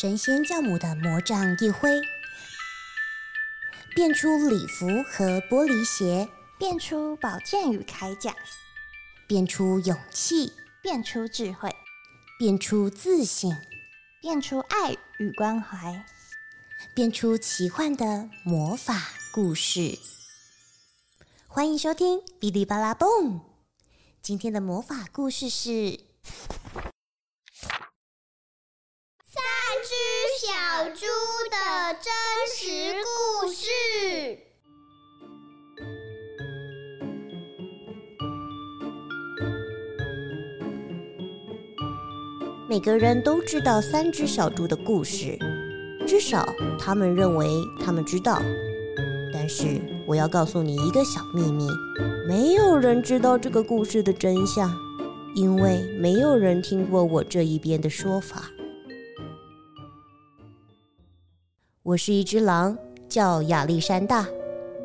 神仙教母的魔杖一挥，变出礼服和玻璃鞋，变出宝剑与铠甲，变出勇气，变出智慧，变出自信，变出爱与关怀，变出奇幻的魔法故事。欢迎收听《哔哩吧啦蹦》，今天的魔法故事是。每个人都知道三只小猪的故事，至少他们认为他们知道。但是我要告诉你一个小秘密：没有人知道这个故事的真相，因为没有人听过我这一边的说法。我是一只狼，叫亚历山大。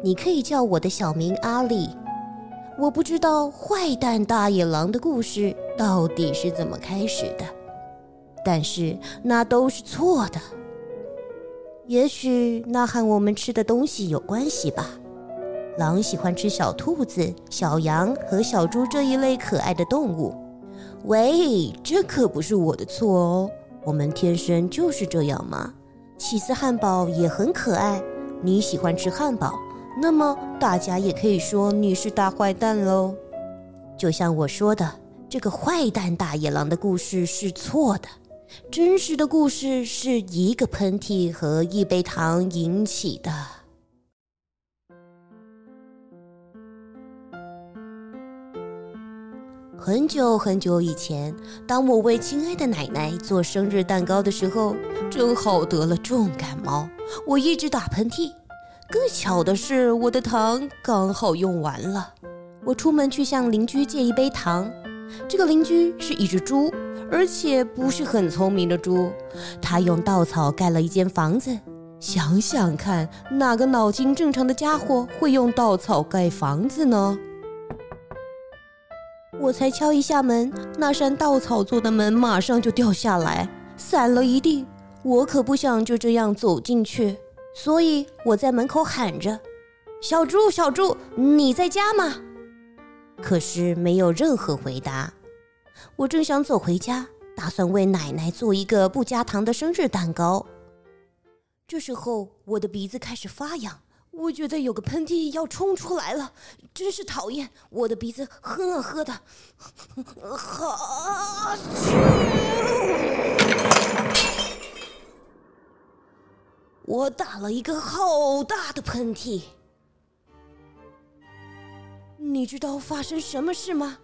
你可以叫我的小名阿里。我不知道坏蛋大野狼的故事到底是怎么开始的，但是那都是错的。也许那和我们吃的东西有关系吧。狼喜欢吃小兔子、小羊和小猪这一类可爱的动物。喂，这可不是我的错哦，我们天生就是这样嘛。起司汉堡也很可爱。你喜欢吃汉堡，那么大家也可以说你是大坏蛋喽。就像我说的，这个坏蛋大野狼的故事是错的。真实的故事是一个喷嚏和一杯糖引起的。很久很久以前，当我为亲爱的奶奶做生日蛋糕的时候，正好得了重感冒，我一直打喷嚏。更巧的是，我的糖刚好用完了。我出门去向邻居借一杯糖。这个邻居是一只猪，而且不是很聪明的猪。他用稻草盖了一间房子。想想看，哪个脑筋正常的家伙会用稻草盖房子呢？我才敲一下门，那扇稻草做的门马上就掉下来，散了一地。我可不想就这样走进去，所以我在门口喊着：“小猪，小猪，你在家吗？”可是没有任何回答。我正想走回家，打算为奶奶做一个不加糖的生日蛋糕。这时候，我的鼻子开始发痒。我觉得有个喷嚏要冲出来了，真是讨厌！我的鼻子哼啊呵的，好我打了一个好大的喷嚏。你知道发生什么事吗？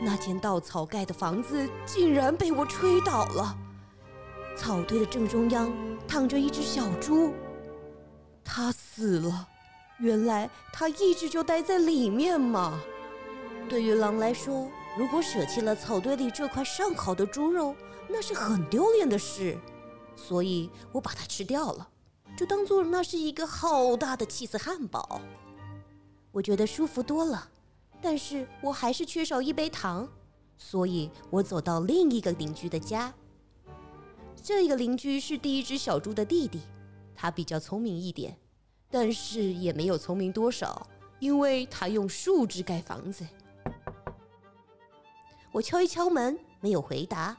那间稻草盖的房子竟然被我吹倒了。草堆的正中央躺着一只小猪，它死了。原来他一直就待在里面嘛。对于狼来说，如果舍弃了草堆里这块上好的猪肉，那是很丢脸的事。所以我把它吃掉了，就当做那是一个好大的气死汉堡。我觉得舒服多了，但是我还是缺少一杯糖，所以我走到另一个邻居的家。这个邻居是第一只小猪的弟弟，他比较聪明一点。但是也没有聪明多少，因为他用树枝盖房子。我敲一敲门，没有回答。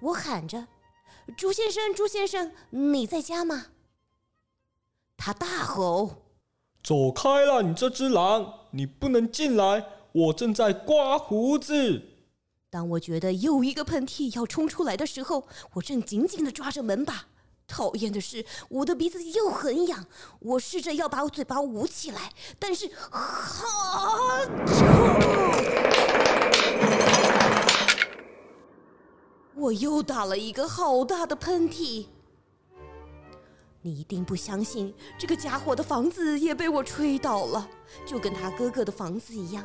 我喊着：“朱先生，朱先生，你在家吗？”他大吼：“走开了，你这只狼，你不能进来！我正在刮胡子。”当我觉得又一个喷嚏要冲出来的时候，我正紧紧的抓着门把。讨厌的是，我的鼻子又很痒。我试着要把我嘴巴捂起来，但是好臭！我又打了一个好大的喷嚏。你一定不相信，这个家伙的房子也被我吹倒了，就跟他哥哥的房子一样。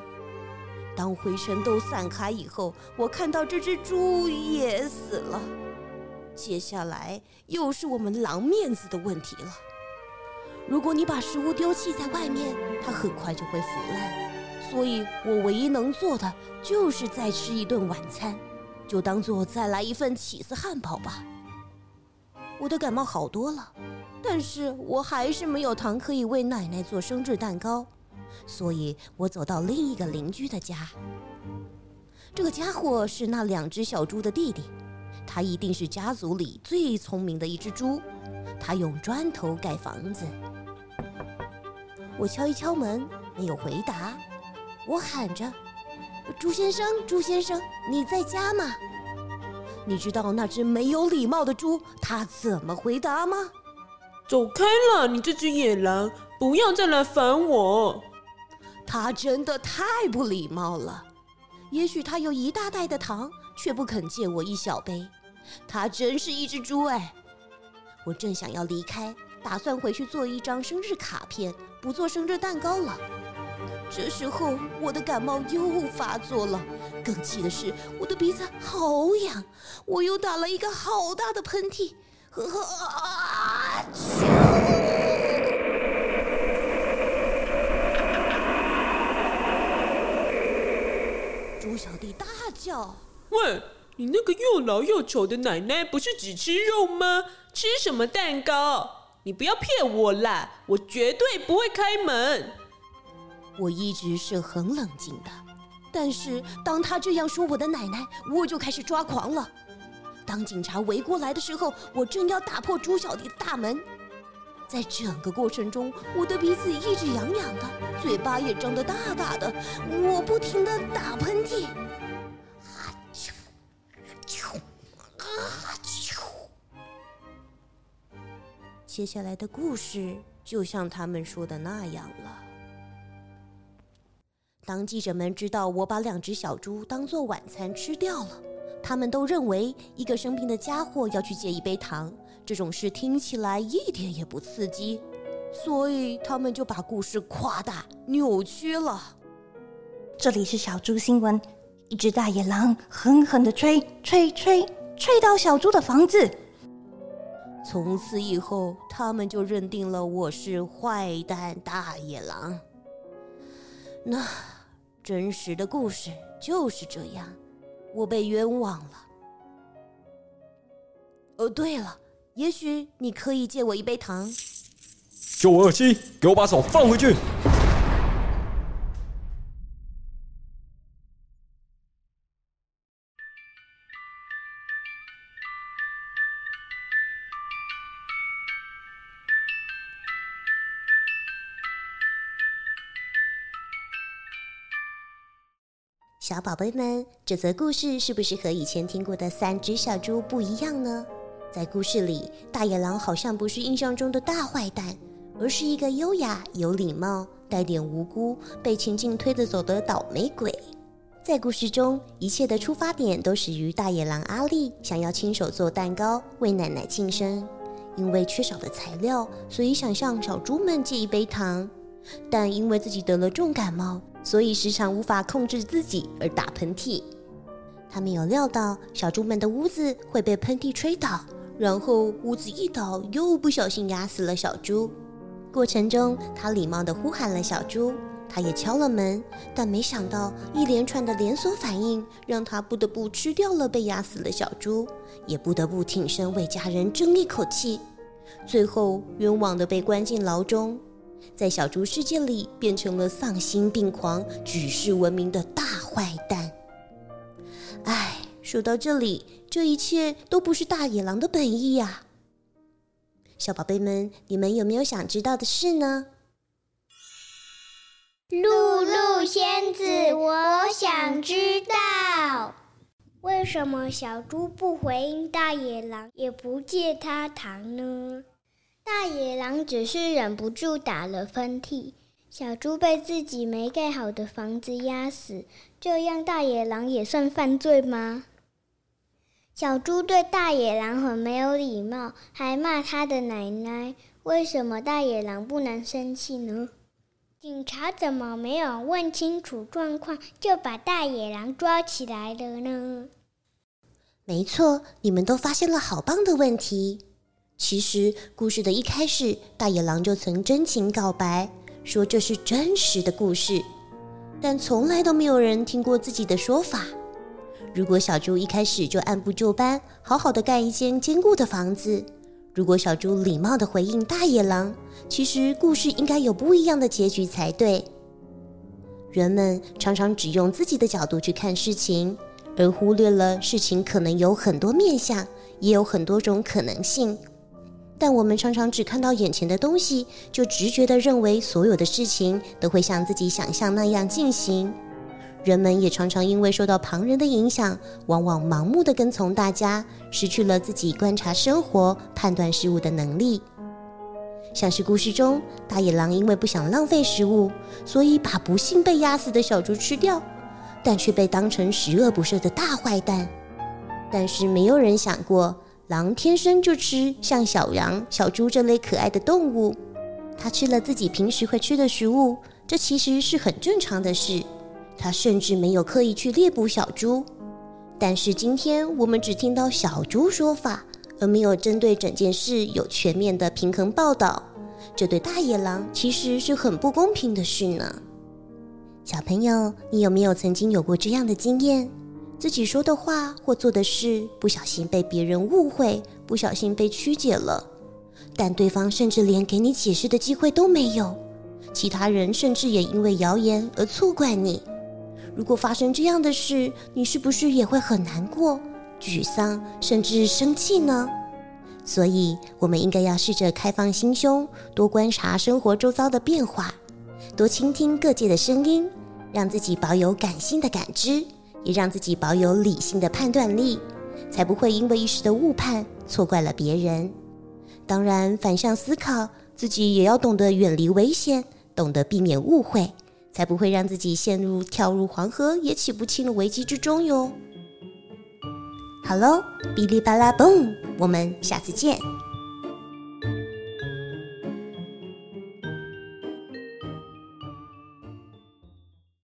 当灰尘都散开以后，我看到这只猪也死了。接下来又是我们狼面子的问题了。如果你把食物丢弃在外面，它很快就会腐烂。所以我唯一能做的就是再吃一顿晚餐，就当做再来一份起司汉堡吧。我的感冒好多了，但是我还是没有糖可以为奶奶做生日蛋糕，所以我走到另一个邻居的家。这个家伙是那两只小猪的弟弟，他一定是家族里最聪明的一只猪。他用砖头盖房子。我敲一敲门，没有回答。我喊着：“朱先生，朱先生，你在家吗？”你知道那只没有礼貌的猪他怎么回答吗？走开了，你这只野狼，不要再来烦我。他真的太不礼貌了。也许他有一大袋的糖，却不肯借我一小杯。他真是一只猪哎！我正想要离开，打算回去做一张生日卡片，不做生日蛋糕了。这时候我的感冒又发作了，更气的是我的鼻子好痒，我又打了一个好大的喷嚏。呵呵啊！猪小弟大叫：“喂，你那个又老又丑的奶奶不是只吃肉吗？吃什么蛋糕？你不要骗我啦！我绝对不会开门。”我一直是很冷静的，但是当他这样说我的奶奶，我就开始抓狂了。当警察围过来的时候，我正要打破猪小弟的大门。在整个过程中，我的鼻子一直痒痒的，嘴巴也张得大大的，我不停的打喷嚏。接下来的故事就像他们说的那样了。当记者们知道我把两只小猪当做晚餐吃掉了，他们都认为一个生病的家伙要去借一杯糖。这种事听起来一点也不刺激，所以他们就把故事夸大、扭曲了。这里是小猪新闻：一只大野狼狠狠的吹吹吹，吹到小猪的房子。从此以后，他们就认定了我是坏蛋大野狼。那真实的故事就是这样，我被冤枉了。哦，对了。也许你可以借我一杯糖。救我耳机，给我把手放回去。宝贝们，这则故事是不是和以前听过的三只小猪不一样呢？在故事里，大野狼好像不是印象中的大坏蛋，而是一个优雅、有礼貌、带点无辜、被情境推着走的倒霉鬼。在故事中，一切的出发点都始于大野狼阿力想要亲手做蛋糕为奶奶庆生，因为缺少了材料，所以想向小猪们借一杯糖，但因为自己得了重感冒，所以时常无法控制自己而打喷嚏。他没有料到小猪们的屋子会被喷嚏吹倒。然后屋子一倒，又不小心压死了小猪。过程中，他礼貌地呼喊了小猪，他也敲了门，但没想到一连串的连锁反应让他不得不吃掉了被压死的小猪，也不得不挺身为家人争一口气，最后冤枉地被关进牢中，在小猪世界里变成了丧心病狂、举世闻名的大坏蛋。唉，说到这里。这一切都不是大野狼的本意呀，小宝贝们，你们有没有想知道的事呢？露露仙子，我想知道，为什么小猪不回应大野狼，也不借他糖呢？大野狼只是忍不住打了喷嚏，小猪被自己没盖好的房子压死，这样大野狼也算犯罪吗？小猪对大野狼很没有礼貌，还骂他的奶奶。为什么大野狼不能生气呢？警察怎么没有问清楚状况就把大野狼抓起来了呢？没错，你们都发现了好棒的问题。其实故事的一开始，大野狼就曾真情告白，说这是真实的故事，但从来都没有人听过自己的说法。如果小猪一开始就按部就班，好好的盖一间坚固的房子，如果小猪礼貌的回应大野狼，其实故事应该有不一样的结局才对。人们常常只用自己的角度去看事情，而忽略了事情可能有很多面相，也有很多种可能性。但我们常常只看到眼前的东西，就直觉的认为所有的事情都会像自己想象那样进行。人们也常常因为受到旁人的影响，往往盲目的跟从大家，失去了自己观察生活、判断事物的能力。像是故事中，大野狼因为不想浪费食物，所以把不幸被压死的小猪吃掉，但却被当成十恶不赦的大坏蛋。但是没有人想过，狼天生就吃像小羊、小猪这类可爱的动物，它吃了自己平时会吃的食物，这其实是很正常的事。它甚至没有刻意去猎捕小猪，但是今天我们只听到小猪说法，而没有针对整件事有全面的平衡报道，这对大野狼其实是很不公平的事呢。小朋友，你有没有曾经有过这样的经验？自己说的话或做的事不小心被别人误会，不小心被曲解了，但对方甚至连给你解释的机会都没有，其他人甚至也因为谣言而错怪你。如果发生这样的事，你是不是也会很难过、沮丧，甚至生气呢？所以，我们应该要试着开放心胸，多观察生活周遭的变化，多倾听各界的声音，让自己保有感性的感知，也让自己保有理性的判断力，才不会因为一时的误判错怪了别人。当然，反向思考，自己也要懂得远离危险，懂得避免误会。才不会让自己陷入跳入黄河也起不清的危机之中哟。好喽，哔哩吧啦嘣，我们下次见。